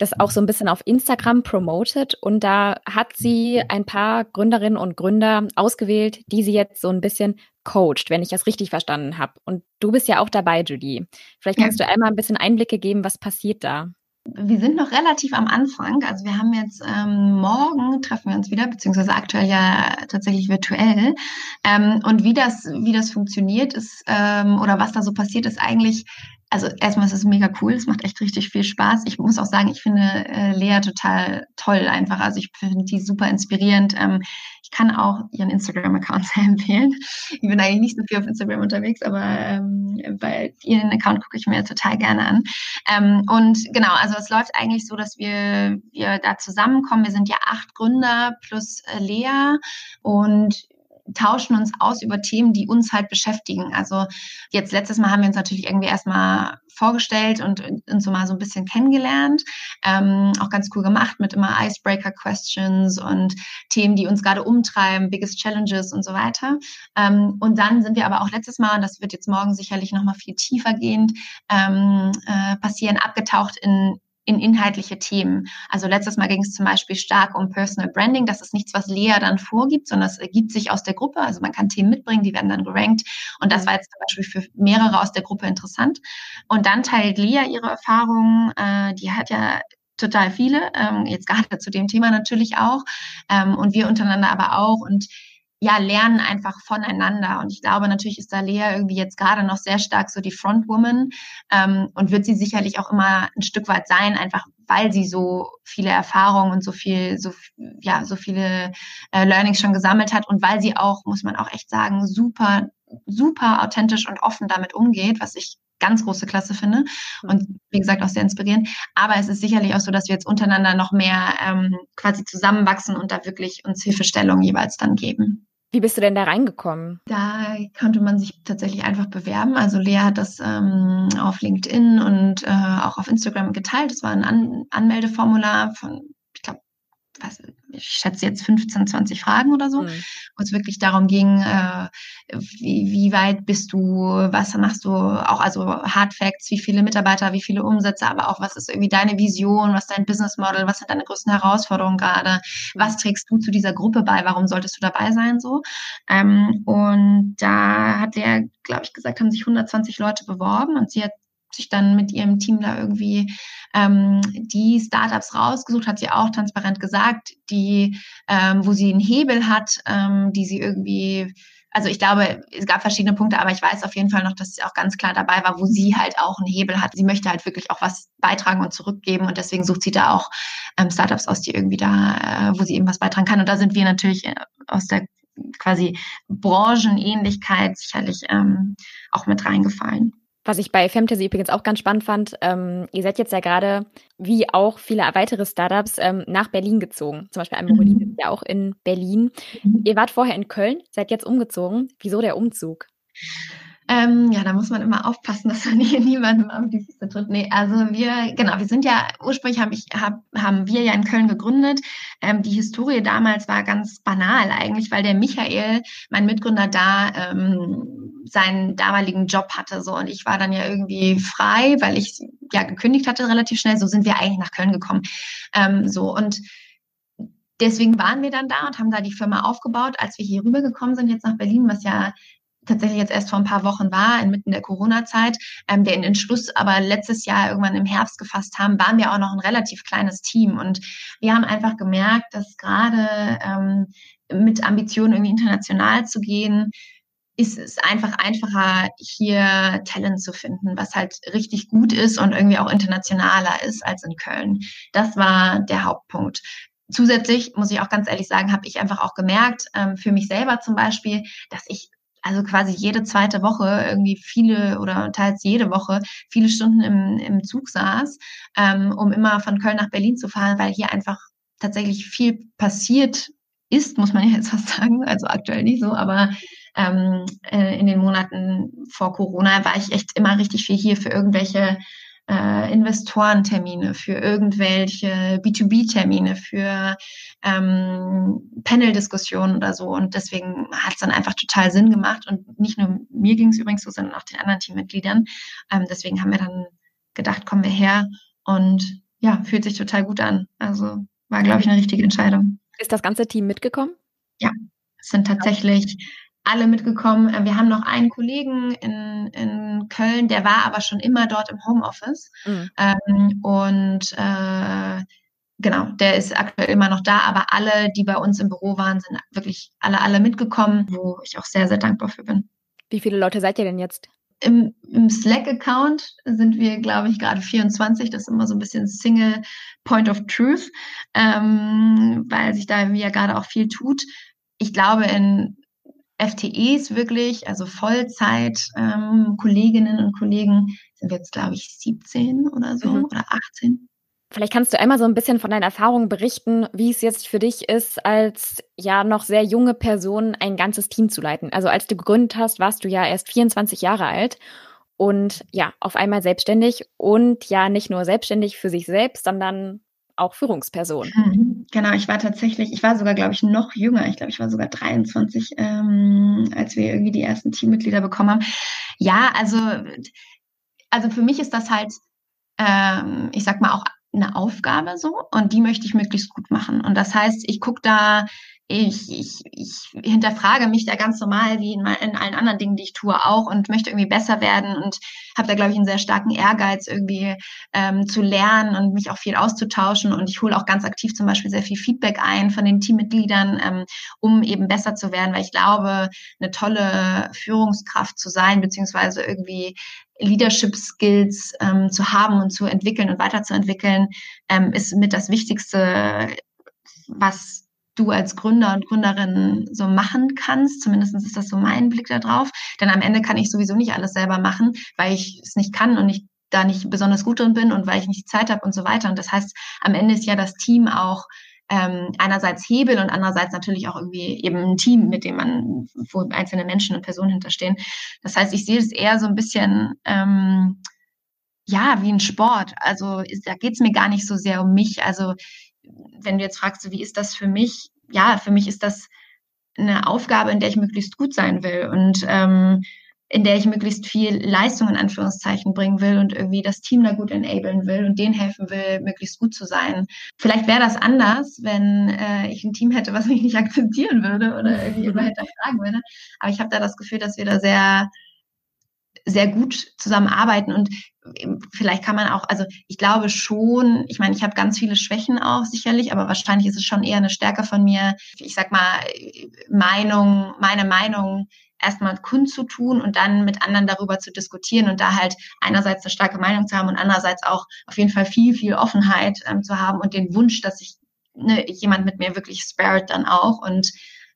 das auch so ein bisschen auf Instagram promotet und da hat sie ein paar Gründerinnen und Gründer ausgewählt, die sie jetzt so ein bisschen coacht, wenn ich das richtig verstanden habe. Und du bist ja auch dabei, Judy. Vielleicht kannst ja. du einmal ein bisschen Einblicke geben, was passiert da. Wir sind noch relativ am Anfang. Also wir haben jetzt ähm, morgen treffen wir uns wieder, beziehungsweise aktuell ja tatsächlich virtuell. Ähm, und wie das, wie das funktioniert ist ähm, oder was da so passiert, ist eigentlich also erstmal ist es mega cool, es macht echt richtig viel Spaß. Ich muss auch sagen, ich finde äh, Lea total toll einfach. Also ich finde die super inspirierend. Ähm, ich kann auch ihren Instagram-Account sehr empfehlen. Ich bin eigentlich nicht so viel auf Instagram unterwegs, aber ähm, bei ihren Account gucke ich mir total gerne an. Ähm, und genau, also es läuft eigentlich so, dass wir, wir da zusammenkommen. Wir sind ja acht Gründer plus äh, Lea und tauschen uns aus über Themen, die uns halt beschäftigen. Also jetzt letztes Mal haben wir uns natürlich irgendwie erstmal vorgestellt und uns so mal so ein bisschen kennengelernt. Ähm, auch ganz cool gemacht mit immer Icebreaker-Questions und Themen, die uns gerade umtreiben, Biggest Challenges und so weiter. Ähm, und dann sind wir aber auch letztes Mal, und das wird jetzt morgen sicherlich nochmal viel tiefer gehend ähm, äh, passieren, abgetaucht in in inhaltliche Themen. Also letztes Mal ging es zum Beispiel stark um Personal Branding. Das ist nichts, was Lea dann vorgibt, sondern es ergibt sich aus der Gruppe. Also man kann Themen mitbringen, die werden dann gerankt. Und das war jetzt zum Beispiel für mehrere aus der Gruppe interessant. Und dann teilt Lea ihre Erfahrungen. Äh, die hat ja total viele, ähm, jetzt gerade zu dem Thema natürlich auch. Ähm, und wir untereinander aber auch. Und ja, lernen einfach voneinander. Und ich glaube, natürlich ist da Lea irgendwie jetzt gerade noch sehr stark so die Frontwoman ähm, und wird sie sicherlich auch immer ein Stück weit sein, einfach weil sie so viele Erfahrungen und so viel, so, ja, so viele äh, Learnings schon gesammelt hat und weil sie auch, muss man auch echt sagen, super, super authentisch und offen damit umgeht, was ich ganz große Klasse finde und wie gesagt auch sehr inspirierend. Aber es ist sicherlich auch so, dass wir jetzt untereinander noch mehr ähm, quasi zusammenwachsen und da wirklich uns Hilfestellung jeweils dann geben. Wie bist du denn da reingekommen? Da konnte man sich tatsächlich einfach bewerben. Also Lea hat das ähm, auf LinkedIn und äh, auch auf Instagram geteilt. Das war ein An Anmeldeformular von, ich glaube, ich schätze jetzt 15, 20 Fragen oder so, mhm. wo es wirklich darum ging, äh, wie, wie weit bist du, was machst du, auch also Hard Facts, wie viele Mitarbeiter, wie viele Umsätze, aber auch was ist irgendwie deine Vision, was ist dein Business Model, was sind deine größten Herausforderungen gerade, was trägst du zu dieser Gruppe bei, warum solltest du dabei sein so. Ähm, und da hat der, glaube ich, gesagt, haben sich 120 Leute beworben und sie hat sich dann mit ihrem Team da irgendwie ähm, die Startups rausgesucht, hat sie auch transparent gesagt, die, ähm, wo sie einen Hebel hat, ähm, die sie irgendwie also ich glaube, es gab verschiedene Punkte, aber ich weiß auf jeden Fall noch, dass sie auch ganz klar dabei war, wo sie halt auch einen Hebel hat. Sie möchte halt wirklich auch was beitragen und zurückgeben und deswegen sucht sie da auch ähm, Startups aus, die irgendwie da, äh, wo sie eben was beitragen kann. Und da sind wir natürlich äh, aus der quasi Branchenähnlichkeit sicherlich ähm, auch mit reingefallen. Was ich bei Femtasy übrigens auch ganz spannend fand, ähm, ihr seid jetzt ja gerade, wie auch viele weitere Startups, ähm, nach Berlin gezogen. Zum Beispiel Amorelie mhm. ist ja auch in Berlin. Mhm. Ihr wart vorher in Köln, seid jetzt umgezogen. Wieso der Umzug? Ähm, ja, da muss man immer aufpassen, dass man hier niemandem auf die Füße tritt. Nee, also wir, genau, wir sind ja, ursprünglich hab ich, hab, haben wir ja in Köln gegründet. Ähm, die Historie damals war ganz banal eigentlich, weil der Michael, mein Mitgründer, da ähm, seinen damaligen Job hatte. So und ich war dann ja irgendwie frei, weil ich ja gekündigt hatte relativ schnell. So sind wir eigentlich nach Köln gekommen. Ähm, so und deswegen waren wir dann da und haben da die Firma aufgebaut. Als wir hier rübergekommen sind, jetzt nach Berlin, was ja tatsächlich jetzt erst vor ein paar Wochen war, inmitten der Corona-Zeit, ähm, den Entschluss aber letztes Jahr irgendwann im Herbst gefasst haben, waren wir auch noch ein relativ kleines Team. Und wir haben einfach gemerkt, dass gerade ähm, mit Ambitionen irgendwie international zu gehen, ist es einfach einfacher, hier Talent zu finden, was halt richtig gut ist und irgendwie auch internationaler ist als in Köln. Das war der Hauptpunkt. Zusätzlich muss ich auch ganz ehrlich sagen, habe ich einfach auch gemerkt, ähm, für mich selber zum Beispiel, dass ich also quasi jede zweite Woche irgendwie viele oder teils jede Woche viele Stunden im, im Zug saß, ähm, um immer von Köln nach Berlin zu fahren, weil hier einfach tatsächlich viel passiert ist, muss man ja jetzt fast sagen. Also aktuell nicht so, aber ähm, äh, in den Monaten vor Corona war ich echt immer richtig viel hier für irgendwelche äh, Investorentermine, für irgendwelche B2B-Termine, für ähm, Panel-Diskussionen oder so. Und deswegen hat es dann einfach total Sinn gemacht. Und nicht nur mir ging es übrigens so, sondern auch den anderen Teammitgliedern. Ähm, deswegen haben wir dann gedacht, kommen wir her und ja, fühlt sich total gut an. Also war, glaube ich, eine richtige Entscheidung. Ist das ganze Team mitgekommen? Ja, es sind tatsächlich alle mitgekommen. Äh, wir haben noch einen Kollegen in, in Köln, der war aber schon immer dort im Homeoffice. Mhm. Ähm, und äh, genau, der ist aktuell immer noch da, aber alle, die bei uns im Büro waren, sind wirklich alle, alle mitgekommen, wo ich auch sehr, sehr dankbar für bin. Wie viele Leute seid ihr denn jetzt? Im, im Slack-Account sind wir, glaube ich, gerade 24. Das ist immer so ein bisschen Single Point of Truth, ähm, weil sich da ja gerade auch viel tut. Ich glaube, in FTEs wirklich, also Vollzeit ähm, Kolleginnen und Kollegen, sind wir jetzt, glaube ich, 17 oder so mhm. oder 18. Vielleicht kannst du einmal so ein bisschen von deinen Erfahrungen berichten, wie es jetzt für dich ist, als ja noch sehr junge Person ein ganzes Team zu leiten. Also als du gegründet hast, warst du ja erst 24 Jahre alt und ja, auf einmal selbstständig und ja nicht nur selbstständig für sich selbst, sondern auch Führungsperson. Mhm. Genau, ich war tatsächlich, ich war sogar, glaube ich, noch jünger. Ich glaube, ich war sogar 23, ähm, als wir irgendwie die ersten Teammitglieder bekommen haben. Ja, also, also für mich ist das halt, ähm, ich sag mal, auch eine Aufgabe so und die möchte ich möglichst gut machen. Und das heißt, ich gucke da ich, ich, ich hinterfrage mich da ganz normal wie in, in, allen anderen Dingen, die ich tue, auch und möchte irgendwie besser werden und habe da, glaube ich, einen sehr starken Ehrgeiz, irgendwie ähm, zu lernen und mich auch viel auszutauschen. Und ich hole auch ganz aktiv zum Beispiel sehr viel Feedback ein von den Teammitgliedern, ähm, um eben besser zu werden, weil ich glaube, eine tolle Führungskraft zu sein, beziehungsweise irgendwie Leadership Skills ähm, zu haben und zu entwickeln und weiterzuentwickeln, ähm, ist mit das Wichtigste, was du als Gründer und Gründerin so machen kannst. Zumindest ist das so mein Blick darauf. Denn am Ende kann ich sowieso nicht alles selber machen, weil ich es nicht kann und ich da nicht besonders gut drin bin und weil ich nicht Zeit habe und so weiter. Und das heißt, am Ende ist ja das Team auch ähm, einerseits Hebel und andererseits natürlich auch irgendwie eben ein Team, mit dem man, wo einzelne Menschen und Personen hinterstehen. Das heißt, ich sehe es eher so ein bisschen ähm, ja wie ein Sport. Also da geht es mir gar nicht so sehr um mich. Also wenn du jetzt fragst, wie ist das für mich? Ja, für mich ist das eine Aufgabe, in der ich möglichst gut sein will und ähm, in der ich möglichst viel Leistung in Anführungszeichen bringen will und irgendwie das Team da gut enablen will und denen helfen will, möglichst gut zu sein. Vielleicht wäre das anders, wenn äh, ich ein Team hätte, was mich nicht akzeptieren würde oder irgendwie immer hinterfragen würde. Aber ich habe da das Gefühl, dass wir da sehr sehr gut zusammenarbeiten und ähm, vielleicht kann man auch, also ich glaube schon, ich meine, ich habe ganz viele Schwächen auch sicherlich, aber wahrscheinlich ist es schon eher eine Stärke von mir, ich sag mal, Meinung, meine Meinung erstmal kundzutun und dann mit anderen darüber zu diskutieren und da halt einerseits eine starke Meinung zu haben und andererseits auch auf jeden Fall viel, viel Offenheit ähm, zu haben und den Wunsch, dass sich ne, jemand mit mir wirklich spared dann auch und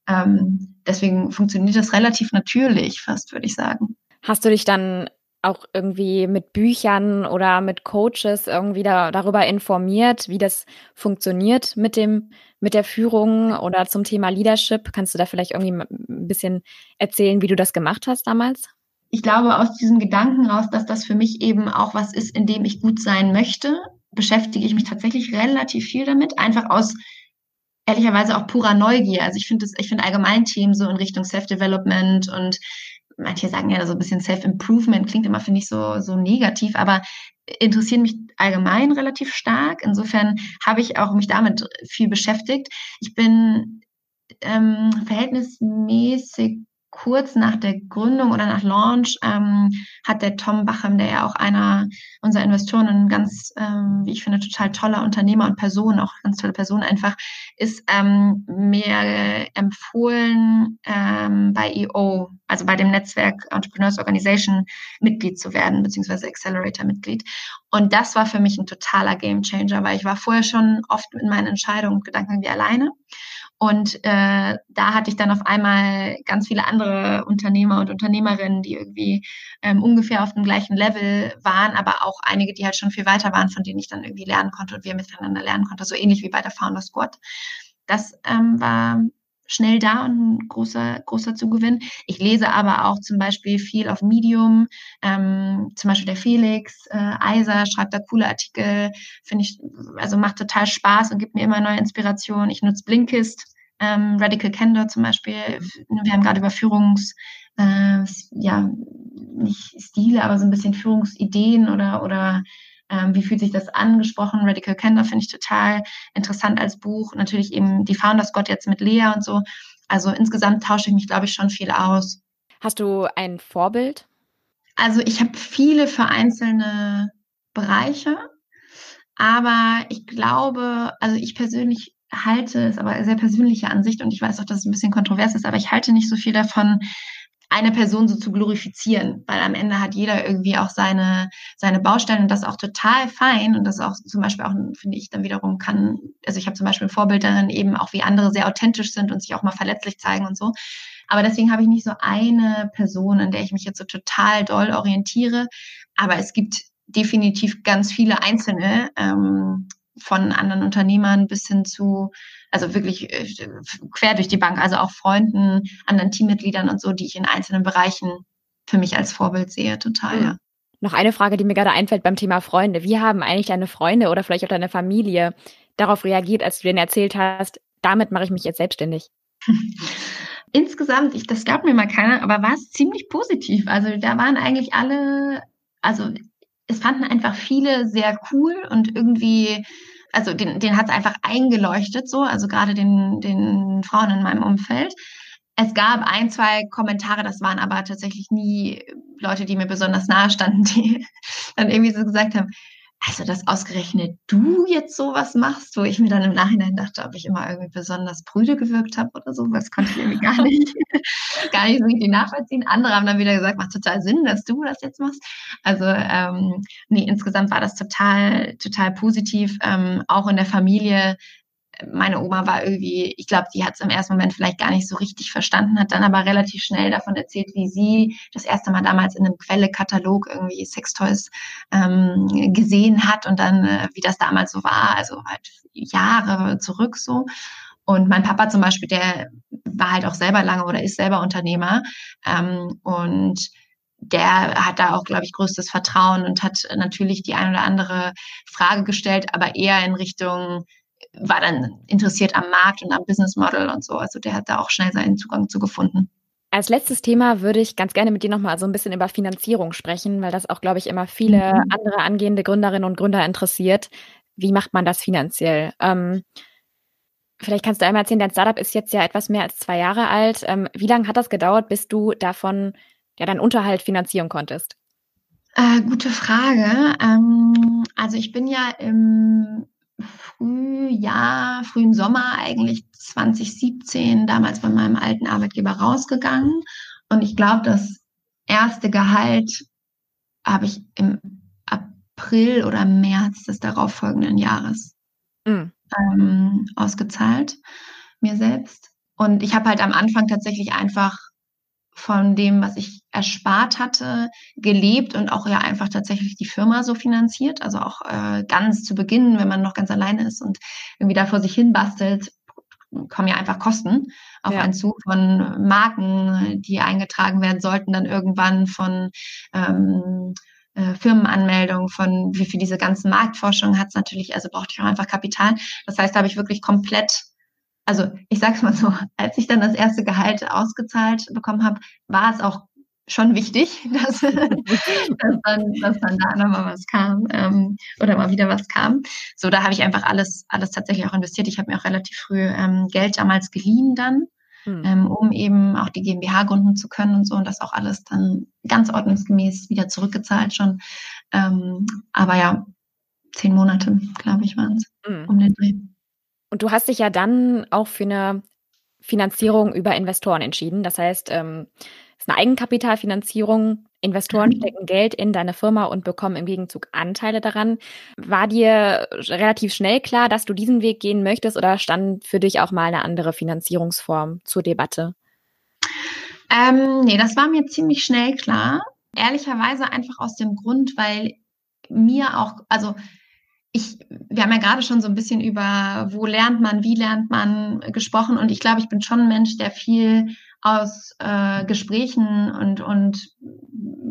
ähm, deswegen funktioniert das relativ natürlich, fast würde ich sagen. Hast du dich dann auch irgendwie mit Büchern oder mit Coaches irgendwie da, darüber informiert, wie das funktioniert mit dem, mit der Führung oder zum Thema Leadership? Kannst du da vielleicht irgendwie ein bisschen erzählen, wie du das gemacht hast damals? Ich glaube aus diesem Gedanken raus, dass das für mich eben auch was ist, in dem ich gut sein möchte, beschäftige ich mich tatsächlich relativ viel damit, einfach aus ehrlicherweise auch purer Neugier. Also ich finde ich finde allgemein Themen so in Richtung Self-Development und manche sagen ja so ein bisschen Self-Improvement, klingt immer, finde ich, so, so negativ, aber interessieren mich allgemein relativ stark. Insofern habe ich auch mich damit viel beschäftigt. Ich bin ähm, verhältnismäßig kurz nach der Gründung oder nach Launch ähm, hat der Tom Bachem, der ja auch einer unserer Investoren, ein ganz, ähm, wie ich finde, total toller Unternehmer und Person, auch ganz tolle Person einfach, ist ähm, mir empfohlen, ähm, bei EO, also bei dem Netzwerk Entrepreneurs Organization Mitglied zu werden, beziehungsweise Accelerator-Mitglied. Und das war für mich ein totaler Gamechanger, weil ich war vorher schon oft in meinen Entscheidungen und Gedanken wie alleine. Und äh, da hatte ich dann auf einmal ganz viele andere Unternehmer und Unternehmerinnen, die irgendwie ähm, ungefähr auf dem gleichen Level waren, aber auch einige, die halt schon viel weiter waren, von denen ich dann irgendwie lernen konnte und wir miteinander lernen konnten, so ähnlich wie bei der Founder Squad. Das ähm, war schnell da und ein großer, großer Zugewinn. Ich lese aber auch zum Beispiel viel auf Medium, ähm, zum Beispiel der Felix äh, Eiser schreibt da coole Artikel, finde ich, also macht total Spaß und gibt mir immer neue Inspiration. Ich nutze Blinkist, ähm, Radical Candor zum Beispiel. Wir haben gerade über Führungs, äh, ja, nicht Stile, aber so ein bisschen Führungsideen oder, oder Ähm, wie fühlt sich das angesprochen? Radical Candor finde ich total interessant als Buch. Natürlich eben die Founders Gott jetzt mit Lea und so. Also insgesamt tausche ich mich, glaube ich, schon viel aus. Hast du ein Vorbild? Also ich habe viele für einzelne Bereiche, aber ich glaube, also ich persönlich halte, ist aber sehr persönliche Ansicht und ich weiß auch, dass es ein bisschen kontrovers ist, aber ich halte nicht so viel davon, eine Person so zu glorifizieren, weil am Ende hat jeder irgendwie auch seine, seine Baustellen und das auch total fein und das auch zum Beispiel auch, finde ich, dann wiederum kann, also ich habe zum Beispiel ein Vorbild dann eben auch, wie andere sehr authentisch sind und sich auch mal verletzlich zeigen und so. Aber deswegen habe ich nicht so eine Person, an der ich mich jetzt so total doll orientiere. Aber es gibt definitiv ganz viele einzelne, ähm, von anderen Unternehmern bis hin zu, also wirklich äh, quer durch die Bank, also auch Freunden, anderen Teammitgliedern und so, die ich in einzelnen Bereichen für mich als Vorbild sehe, total, mhm. ja. Noch eine Frage, die mir gerade einfällt beim Thema Freunde. Wie haben eigentlich deine Freunde oder vielleicht auch deine Familie darauf reagiert, als du denen erzählt hast, damit mache ich mich jetzt selbstständig? Insgesamt, ich, das gab mir mal keiner, aber war es ziemlich positiv. Also da waren eigentlich alle, also es fanden einfach viele sehr cool und irgendwie, also den, den hat es einfach eingeleuchtet so, also gerade den, den Frauen in meinem Umfeld. Es gab ein, zwei Kommentare, das waren aber tatsächlich nie Leute, die mir besonders nahe standen, die dann irgendwie so gesagt haben, also dass ausgerechnet du jetzt sowas machst, wo ich mir dann im Nachhinein dachte, ob ich immer irgendwie besonders prüde gewirkt habe oder so, das konnte ich irgendwie gar nicht, gar nicht so richtig nachvollziehen. Andere haben dann wieder gesagt, macht total Sinn, dass du das jetzt machst. Also ähm, nee, insgesamt war das total, total positiv. Ähm, auch in der Familie meine Oma war irgendwie, ich glaube, die hat es im ersten Moment vielleicht gar nicht so richtig verstanden, hat dann aber relativ schnell davon erzählt, wie sie das erste Mal damals in einem Quelle-Katalog irgendwie Sextoys ähm, gesehen hat und dann, äh, wie das damals so war, also halt Jahre zurück so. Und mein Papa zum Beispiel, der war halt auch selber lange oder ist selber Unternehmer ähm, und der hat da auch, glaube ich, größtes Vertrauen und hat natürlich die ein oder andere Frage gestellt, aber eher in Richtung, war dann interessiert am Markt und am Business Model und so. Also der hat da auch schnell seinen Zugang zu gefunden. Als letztes Thema würde ich ganz gerne mit dir nochmal so ein bisschen über Finanzierung sprechen, weil das auch, glaube ich, immer viele mhm. andere angehende Gründerinnen und Gründer interessiert. Wie macht man das finanziell? Ähm, vielleicht kannst du einmal erzählen, dein Startup ist jetzt ja etwas mehr als zwei Jahre alt. Ähm, wie lange hat das gedauert, bis du davon ja deinen Unterhalt finanzieren konntest? Äh, gute Frage. Ähm, also ich bin ja im Frühjahr, frühen Sommer eigentlich 2017 damals bei meinem alten Arbeitgeber rausgegangen. Und ich glaube, das erste Gehalt habe ich im April oder März des darauffolgenden Jahres mhm. ähm, ausgezahlt, mir selbst. Und ich habe halt am Anfang tatsächlich einfach von dem, was ich erspart hatte, gelebt und auch ja einfach tatsächlich die Firma so finanziert. Also auch äh, ganz zu Beginn, wenn man noch ganz alleine ist und irgendwie da vor sich hin bastelt, kommen ja einfach Kosten auf ja. einen zu von Marken, die eingetragen werden sollten, dann irgendwann von ähm, äh, Firmenanmeldung, von wie viel diese ganzen Marktforschung hat es natürlich, also brauchte ich auch einfach Kapital. Das heißt, da habe ich wirklich komplett also ich sag's mal so, als ich dann das erste Gehalt ausgezahlt bekommen habe, war es auch schon wichtig, dass, dass, dann, dass dann da nochmal was kam ähm, oder mal wieder was kam. So, da habe ich einfach alles, alles tatsächlich auch investiert. Ich habe mir auch relativ früh ähm, Geld damals geliehen dann, hm. ähm, um eben auch die GmbH gründen zu können und so und das auch alles dann ganz ordnungsgemäß wieder zurückgezahlt schon. Ähm, aber ja, zehn Monate, glaube ich, waren es hm. um den Dreh. Und du hast dich ja dann auch für eine Finanzierung über Investoren entschieden. Das heißt, ähm, es ist eine Eigenkapitalfinanzierung. Investoren mhm. stecken Geld in deine Firma und bekommen im Gegenzug Anteile daran. War dir relativ schnell klar, dass du diesen Weg gehen möchtest oder stand für dich auch mal eine andere Finanzierungsform zur Debatte? Ähm, nee, das war mir ziemlich schnell klar. Ehrlicherweise einfach aus dem Grund, weil mir auch, also ich, wir haben ja gerade schon so ein bisschen über, wo lernt man, wie lernt man gesprochen und ich glaube, ich bin schon ein Mensch, der viel aus äh, Gesprächen und, und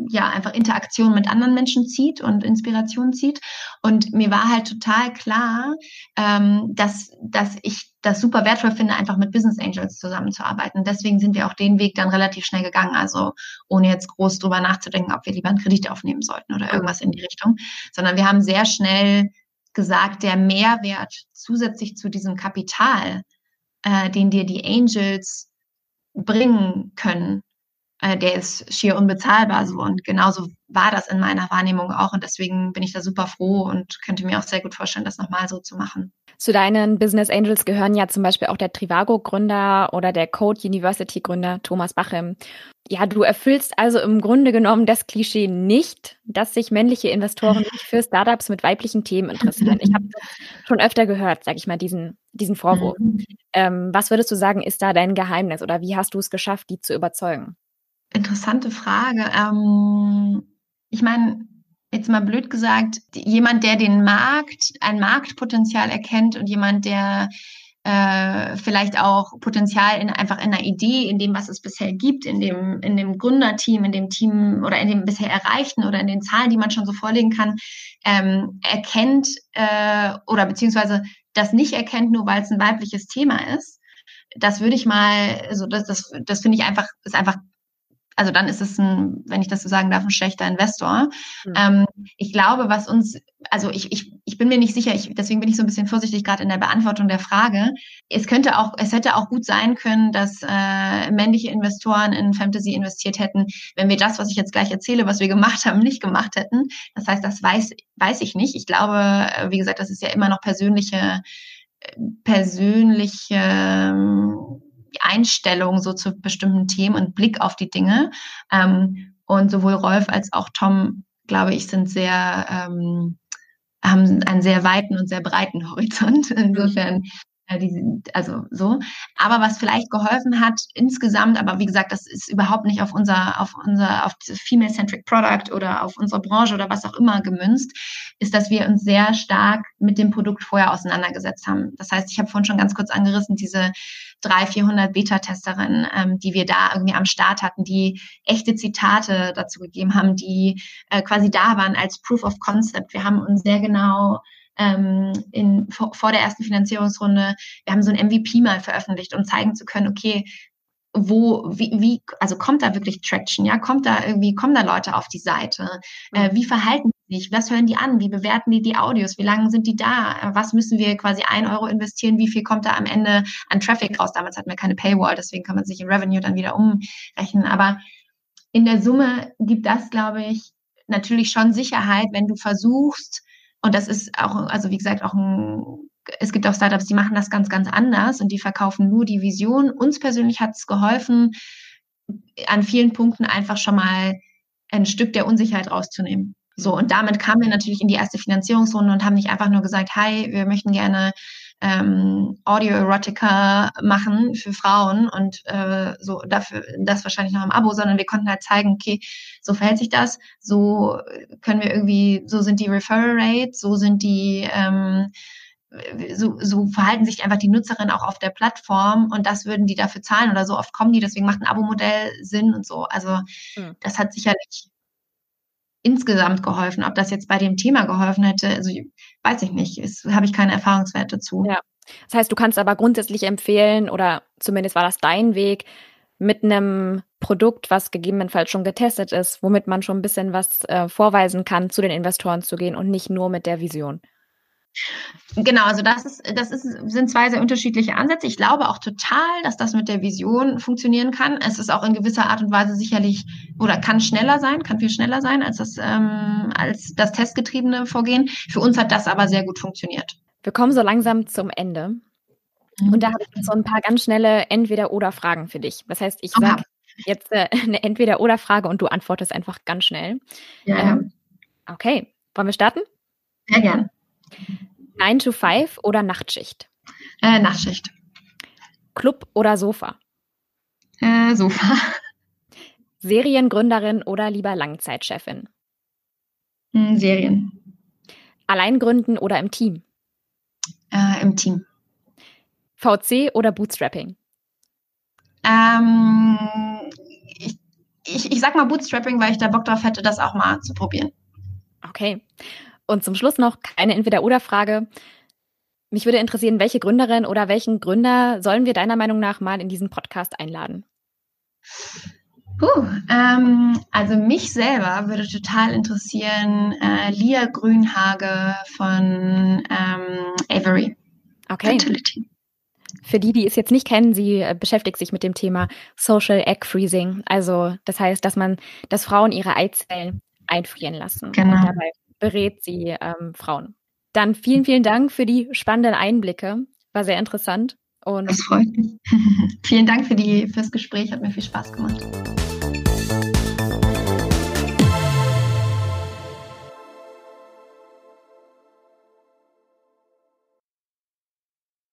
ja, einfach Interaktion mit anderen Menschen zieht und Inspiration zieht. Und mir war halt total klar, ähm, dass, dass ich das super wertvoll finde, einfach mit Business Angels zusammenzuarbeiten. Deswegen sind wir auch den Weg dann relativ schnell gegangen. Also ohne jetzt groß drüber nachzudenken, ob wir lieber einen Kredit aufnehmen sollten oder irgendwas in die Richtung, sondern wir haben sehr schnell gesagt, der Mehrwert zusätzlich zu diesem Kapital, äh, den dir die Angels bringen können, äh, der ist schier unbezahlbar so. Und genauso war das in meiner Wahrnehmung auch. Und deswegen bin ich da super froh und könnte mir auch sehr gut vorstellen, das nochmal so zu machen. Zu deinen Business Angels gehören ja zum Beispiel auch der Trivago-Gründer oder der Code University-Gründer Thomas Bachem. Ja, du erfüllst also im Grunde genommen das Klischee nicht, dass sich männliche Investoren nicht für Startups mit weiblichen Themen interessieren. Ich habe schon öfter gehört, sag ich mal, diesen, diesen Vorwurf. Mhm. Ähm, was würdest du sagen, ist da dein Geheimnis oder wie hast du es geschafft, die zu überzeugen? Interessante Frage. Ähm, ich meine, jetzt mal blöd gesagt, jemand, der den Markt, ein Marktpotenzial erkennt und jemand, der äh, vielleicht auch Potenzial in einfach in einer Idee, in dem, was es bisher gibt, in dem, in dem Gründerteam, in dem Team oder in dem bisher Erreichten oder in den Zahlen, die man schon so vorlegen kann, ähm, erkennt äh, oder beziehungsweise das nicht erkennt, nur weil es ein weibliches Thema ist. Das würde ich mal, also das, das, das finde ich einfach, ist einfach also dann ist es ein, wenn ich das so sagen darf, ein schlechter Investor. Mhm. Ähm, ich glaube, was uns, also ich, ich, ich bin mir nicht sicher, ich, deswegen bin ich so ein bisschen vorsichtig gerade in der Beantwortung der Frage. Es könnte auch, es hätte auch gut sein können, dass äh, männliche Investoren in Fantasy investiert hätten, wenn wir das, was ich jetzt gleich erzähle, was wir gemacht haben, nicht gemacht hätten. Das heißt, das weiß, weiß ich nicht. Ich glaube, äh, wie gesagt, das ist ja immer noch persönliche äh, persönliche ähm, Einstellung so zu bestimmten Themen und Blick auf die Dinge. Ähm, und sowohl Rolf als auch Tom, glaube ich, sind sehr, ähm, haben einen sehr weiten und sehr breiten Horizont. Insofern ja, die sind, also so. Aber was vielleicht geholfen hat insgesamt, aber wie gesagt, das ist überhaupt nicht auf unser, auf unser, auf Female-Centric Product oder auf unsere Branche oder was auch immer gemünzt, ist, dass wir uns sehr stark mit dem Produkt vorher auseinandergesetzt haben. Das heißt, ich habe vorhin schon ganz kurz angerissen, diese drei, 400 Beta-Testerinnen, ähm, die wir da irgendwie am Start hatten, die echte Zitate dazu gegeben haben, die äh, quasi da waren als Proof of Concept. Wir haben uns sehr genau ähm, in, vor, vor der ersten Finanzierungsrunde, wir haben so ein MVP mal veröffentlicht, um zeigen zu können, okay, wo, wie, wie, also kommt da wirklich Traction, ja, kommt da irgendwie, kommen da Leute auf die Seite, äh, wie verhalten sie sich, was hören die an, wie bewerten die die Audios, wie lange sind die da, was müssen wir quasi ein Euro investieren, wie viel kommt da am Ende an Traffic raus, damals hatten wir keine Paywall, deswegen kann man sich in Revenue dann wieder umrechnen, aber in der Summe gibt das, glaube ich, natürlich schon Sicherheit, wenn du versuchst, und das ist auch, also wie gesagt, auch ein, es gibt auch Startups, die machen das ganz, ganz anders und die verkaufen nur die Vision. Uns persönlich hat es geholfen, an vielen Punkten einfach schon mal ein Stück der Unsicherheit rauszunehmen. So, und damit kamen wir natürlich in die erste Finanzierungsrunde und haben nicht einfach nur gesagt, hi, wir möchten gerne ähm, Audio-Erotica machen für Frauen und äh, so dafür das wahrscheinlich noch im Abo, sondern wir konnten halt zeigen, okay, so verhält sich das, so können wir irgendwie, so sind die Referral Rates, so sind die ähm, so, so verhalten sich einfach die Nutzerinnen auch auf der Plattform und das würden die dafür zahlen oder so oft kommen die, deswegen macht ein Abo-Modell Sinn und so. Also mhm. das hat sicherlich insgesamt geholfen. Ob das jetzt bei dem Thema geholfen hätte, also weiß ich nicht. Habe ich keine Erfahrungswerte zu. Ja. Das heißt, du kannst aber grundsätzlich empfehlen, oder zumindest war das dein Weg, mit einem Produkt, was gegebenenfalls schon getestet ist, womit man schon ein bisschen was äh, vorweisen kann, zu den Investoren zu gehen und nicht nur mit der Vision. Genau, also das ist, das ist, sind zwei sehr unterschiedliche Ansätze. Ich glaube auch total, dass das mit der Vision funktionieren kann. Es ist auch in gewisser Art und Weise sicherlich oder kann schneller sein, kann viel schneller sein als das, ähm, als das testgetriebene Vorgehen. Für uns hat das aber sehr gut funktioniert. Wir kommen so langsam zum Ende. Mhm. Und da habe ich so ein paar ganz schnelle Entweder-Oder-Fragen für dich. Das heißt, ich sage jetzt äh, eine Entweder-Oder-Frage und du antwortest einfach ganz schnell. Ja. Ähm, okay, wollen wir starten? Sehr gern. 9 to 5 oder Nachtschicht? Äh, Nachtschicht. Club oder Sofa? Äh, Sofa. Seriengründerin oder lieber Langzeitchefin? Hm, Serien. Allein gründen oder im Team? Äh, Im Team. VC oder Bootstrapping? Ähm, ich, ich, ich sag mal Bootstrapping, weil ich da Bock drauf hätte, das auch mal zu probieren. Okay. Und zum Schluss noch keine Entweder-Oder-Frage. Mich würde interessieren, welche Gründerin oder welchen Gründer sollen wir deiner Meinung nach mal in diesen Podcast einladen? Puh, ähm, also mich selber würde total interessieren äh, Lia Grünhage von ähm, Avery. Okay. Fertility. Für die, die es jetzt nicht kennen, sie äh, beschäftigt sich mit dem Thema Social Egg Freezing. Also das heißt, dass man, dass Frauen ihre Eizellen einfrieren lassen. Genau. Und dabei berät sie ähm, Frauen. Dann vielen, vielen Dank für die spannenden Einblicke. War sehr interessant. Und das freut mich. vielen Dank für die, fürs Gespräch, hat mir viel Spaß gemacht.